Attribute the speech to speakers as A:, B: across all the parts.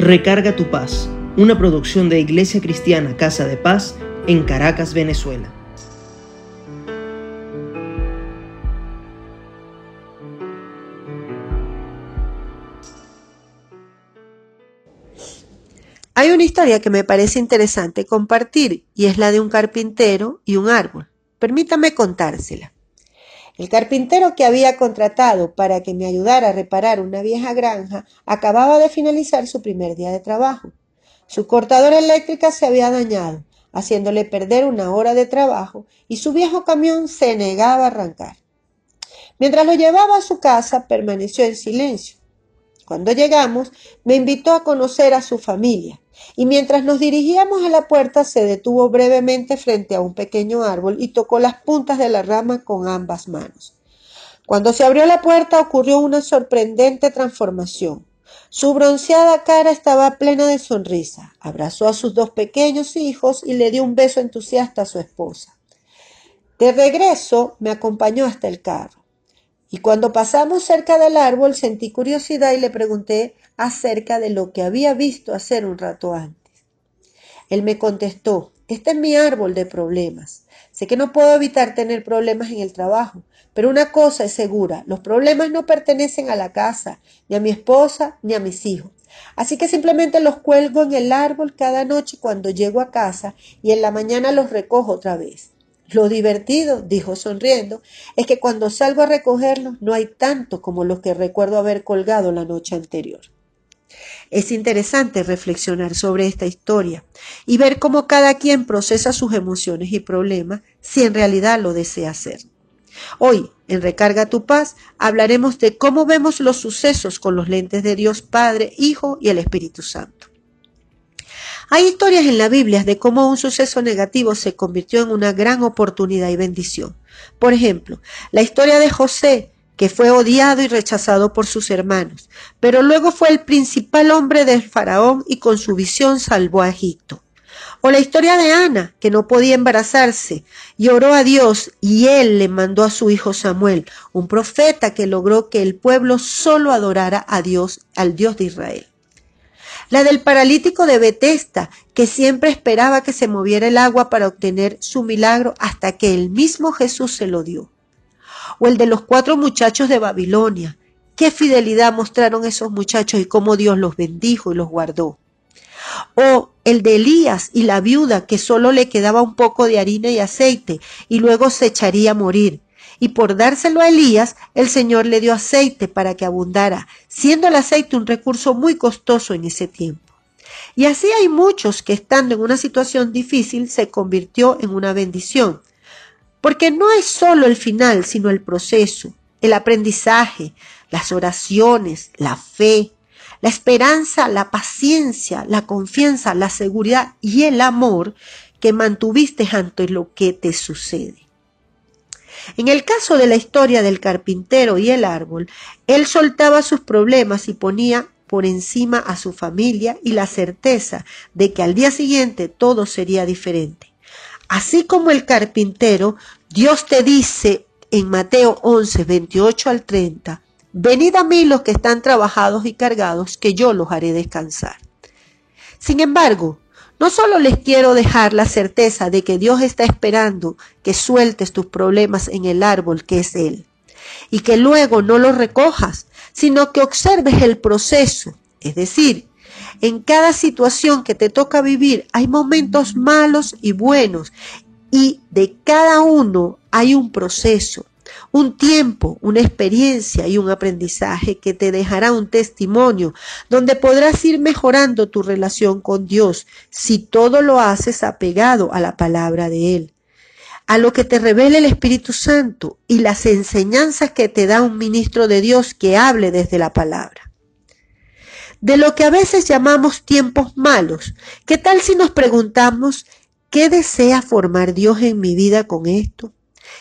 A: Recarga tu paz, una producción de Iglesia Cristiana Casa de Paz en Caracas, Venezuela.
B: Hay una historia que me parece interesante compartir y es la de un carpintero y un árbol. Permítame contársela. El carpintero que había contratado para que me ayudara a reparar una vieja granja acababa de finalizar su primer día de trabajo. Su cortadora eléctrica se había dañado, haciéndole perder una hora de trabajo, y su viejo camión se negaba a arrancar. Mientras lo llevaba a su casa, permaneció en silencio. Cuando llegamos, me invitó a conocer a su familia, y mientras nos dirigíamos a la puerta se detuvo brevemente frente a un pequeño árbol y tocó las puntas de la rama con ambas manos. Cuando se abrió la puerta ocurrió una sorprendente transformación. Su bronceada cara estaba plena de sonrisa. Abrazó a sus dos pequeños hijos y le dio un beso entusiasta a su esposa. De regreso me acompañó hasta el carro. Y cuando pasamos cerca del árbol sentí curiosidad y le pregunté acerca de lo que había visto hacer un rato antes. Él me contestó, este es mi árbol de problemas. Sé que no puedo evitar tener problemas en el trabajo, pero una cosa es segura, los problemas no pertenecen a la casa, ni a mi esposa, ni a mis hijos. Así que simplemente los cuelgo en el árbol cada noche cuando llego a casa y en la mañana los recojo otra vez. Lo divertido, dijo sonriendo, es que cuando salgo a recogerlos no hay tanto como los que recuerdo haber colgado la noche anterior. Es interesante reflexionar sobre esta historia y ver cómo cada quien procesa sus emociones y problemas si en realidad lo desea hacer. Hoy, en Recarga tu paz, hablaremos de cómo vemos los sucesos con los lentes de Dios Padre, Hijo y el Espíritu Santo. Hay historias en la Biblia de cómo un suceso negativo se convirtió en una gran oportunidad y bendición. Por ejemplo, la historia de José, que fue odiado y rechazado por sus hermanos, pero luego fue el principal hombre del faraón y con su visión salvó a Egipto. O la historia de Ana, que no podía embarazarse y oró a Dios y él le mandó a su hijo Samuel, un profeta que logró que el pueblo solo adorara a Dios, al Dios de Israel la del paralítico de Betesda, que siempre esperaba que se moviera el agua para obtener su milagro hasta que el mismo Jesús se lo dio. O el de los cuatro muchachos de Babilonia. Qué fidelidad mostraron esos muchachos y cómo Dios los bendijo y los guardó. O el de Elías y la viuda que solo le quedaba un poco de harina y aceite y luego se echaría a morir y por dárselo a Elías, el Señor le dio aceite para que abundara, siendo el aceite un recurso muy costoso en ese tiempo. Y así hay muchos que estando en una situación difícil se convirtió en una bendición. Porque no es solo el final, sino el proceso, el aprendizaje, las oraciones, la fe, la esperanza, la paciencia, la confianza, la seguridad y el amor que mantuviste ante lo que te sucede. En el caso de la historia del carpintero y el árbol, él soltaba sus problemas y ponía por encima a su familia y la certeza de que al día siguiente todo sería diferente. Así como el carpintero, Dios te dice en Mateo 11, 28 al 30, Venid a mí los que están trabajados y cargados, que yo los haré descansar. Sin embargo, no solo les quiero dejar la certeza de que Dios está esperando que sueltes tus problemas en el árbol que es Él y que luego no los recojas, sino que observes el proceso. Es decir, en cada situación que te toca vivir hay momentos malos y buenos y de cada uno hay un proceso un tiempo, una experiencia y un aprendizaje que te dejará un testimonio donde podrás ir mejorando tu relación con Dios si todo lo haces apegado a la palabra de Él a lo que te revele el Espíritu Santo y las enseñanzas que te da un ministro de Dios que hable desde la palabra. De lo que a veces llamamos tiempos malos, ¿qué tal si nos preguntamos, ¿qué desea formar Dios en mi vida con esto?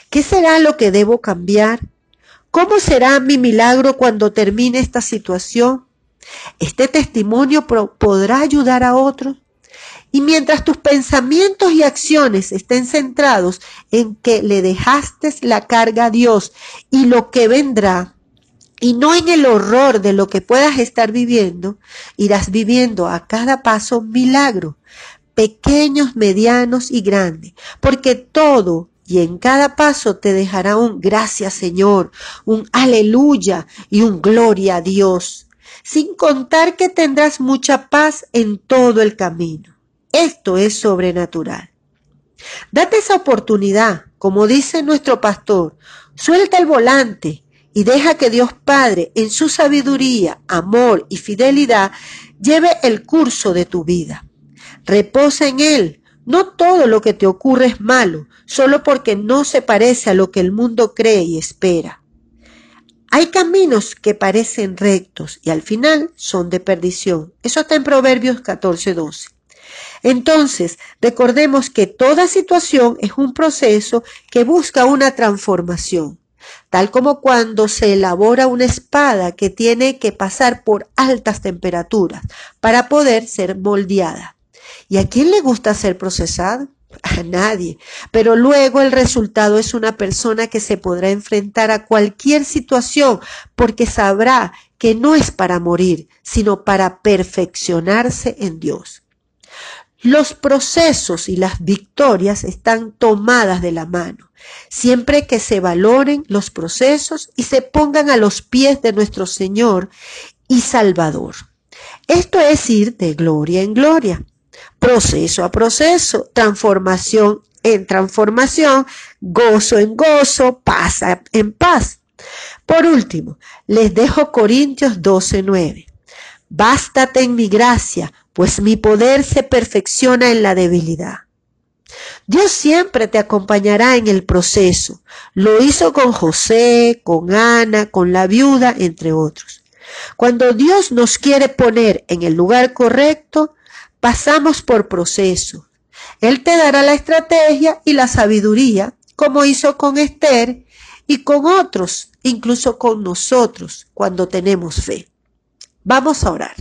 B: ¿Qué será lo que debo cambiar? ¿Cómo será mi milagro cuando termine esta situación? ¿Este testimonio podrá ayudar a otros? Y mientras tus pensamientos y acciones estén centrados en que le dejaste la carga a Dios y lo que vendrá, y no en el horror de lo que puedas estar viviendo, irás viviendo a cada paso milagro, pequeños, medianos y grandes, porque todo y en cada paso te dejará un gracias Señor, un aleluya y un gloria a Dios, sin contar que tendrás mucha paz en todo el camino. Esto es sobrenatural. Date esa oportunidad, como dice nuestro pastor, suelta el volante y deja que Dios Padre, en su sabiduría, amor y fidelidad, lleve el curso de tu vida. Reposa en Él. No todo lo que te ocurre es malo, solo porque no se parece a lo que el mundo cree y espera. Hay caminos que parecen rectos y al final son de perdición. Eso está en Proverbios 14:12. Entonces, recordemos que toda situación es un proceso que busca una transformación tal como cuando se elabora una espada que tiene que pasar por altas temperaturas para poder ser moldeada. ¿Y a quién le gusta ser procesado? A nadie. Pero luego el resultado es una persona que se podrá enfrentar a cualquier situación porque sabrá que no es para morir, sino para perfeccionarse en Dios. Los procesos y las victorias están tomadas de la mano, siempre que se valoren los procesos y se pongan a los pies de nuestro Señor y Salvador. Esto es ir de gloria en gloria, proceso a proceso, transformación en transformación, gozo en gozo, paz en paz. Por último, les dejo Corintios 12:9. Bástate en mi gracia, pues mi poder se perfecciona en la debilidad. Dios siempre te acompañará en el proceso. Lo hizo con José, con Ana, con la viuda, entre otros. Cuando Dios nos quiere poner en el lugar correcto, pasamos por proceso. Él te dará la estrategia y la sabiduría, como hizo con Esther y con otros, incluso con nosotros, cuando tenemos fe. Vamos a orar.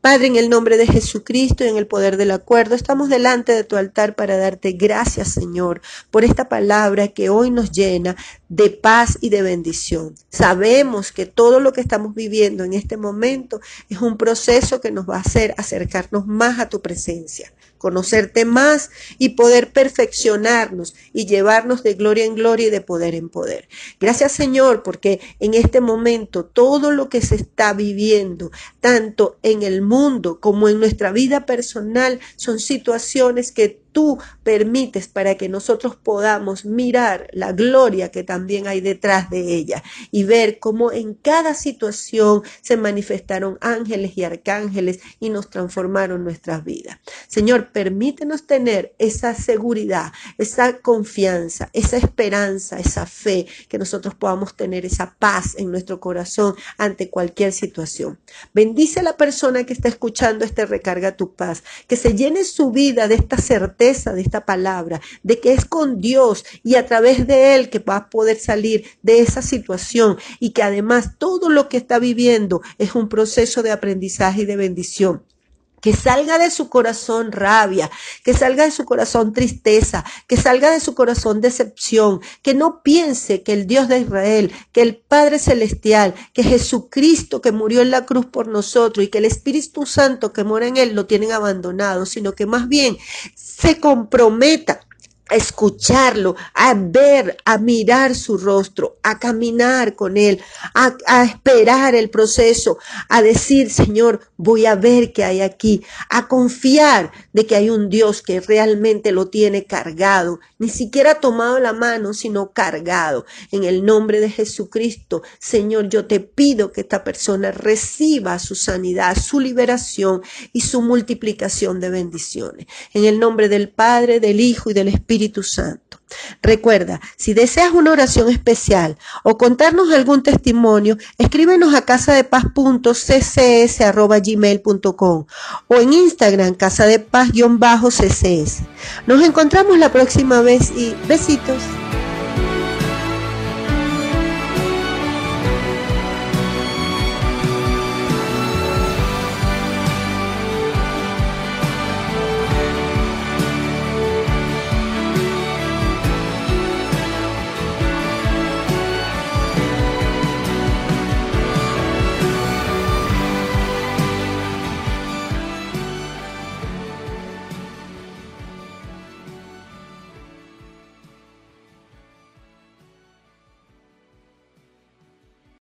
B: Padre, en el nombre de Jesucristo y en el poder del acuerdo, estamos delante de tu altar para darte gracias, Señor, por esta palabra que hoy nos llena de paz y de bendición. Sabemos que todo lo que estamos viviendo en este momento es un proceso que nos va a hacer acercarnos más a tu presencia conocerte más y poder perfeccionarnos y llevarnos de gloria en gloria y de poder en poder. Gracias Señor, porque en este momento todo lo que se está viviendo, tanto en el mundo como en nuestra vida personal, son situaciones que tú permites para que nosotros podamos mirar la gloria que también hay detrás de ella y ver cómo en cada situación se manifestaron ángeles y arcángeles y nos transformaron nuestras vidas. Señor, permítenos tener esa seguridad, esa confianza, esa esperanza, esa fe, que nosotros podamos tener esa paz en nuestro corazón ante cualquier situación. Bendice a la persona que está escuchando este recarga tu paz, que se llene su vida de esta certeza de esta palabra, de que es con Dios y a través de Él que va a poder salir de esa situación y que además todo lo que está viviendo es un proceso de aprendizaje y de bendición. Que salga de su corazón rabia, que salga de su corazón tristeza, que salga de su corazón decepción, que no piense que el Dios de Israel, que el Padre Celestial, que Jesucristo que murió en la cruz por nosotros y que el Espíritu Santo que mora en él lo tienen abandonado, sino que más bien se comprometa escucharlo, a ver, a mirar su rostro, a caminar con él, a, a, esperar el proceso, a decir, Señor, voy a ver qué hay aquí, a confiar de que hay un Dios que realmente lo tiene cargado, ni siquiera tomado la mano, sino cargado. En el nombre de Jesucristo, Señor, yo te pido que esta persona reciba su sanidad, su liberación y su multiplicación de bendiciones. En el nombre del Padre, del Hijo y del Espíritu Santo. Recuerda, si deseas una oración especial o contarnos algún testimonio, escríbenos a casadepaz.ccs.gmail.com o en Instagram casadepaz-ccs. Nos encontramos la próxima vez y besitos.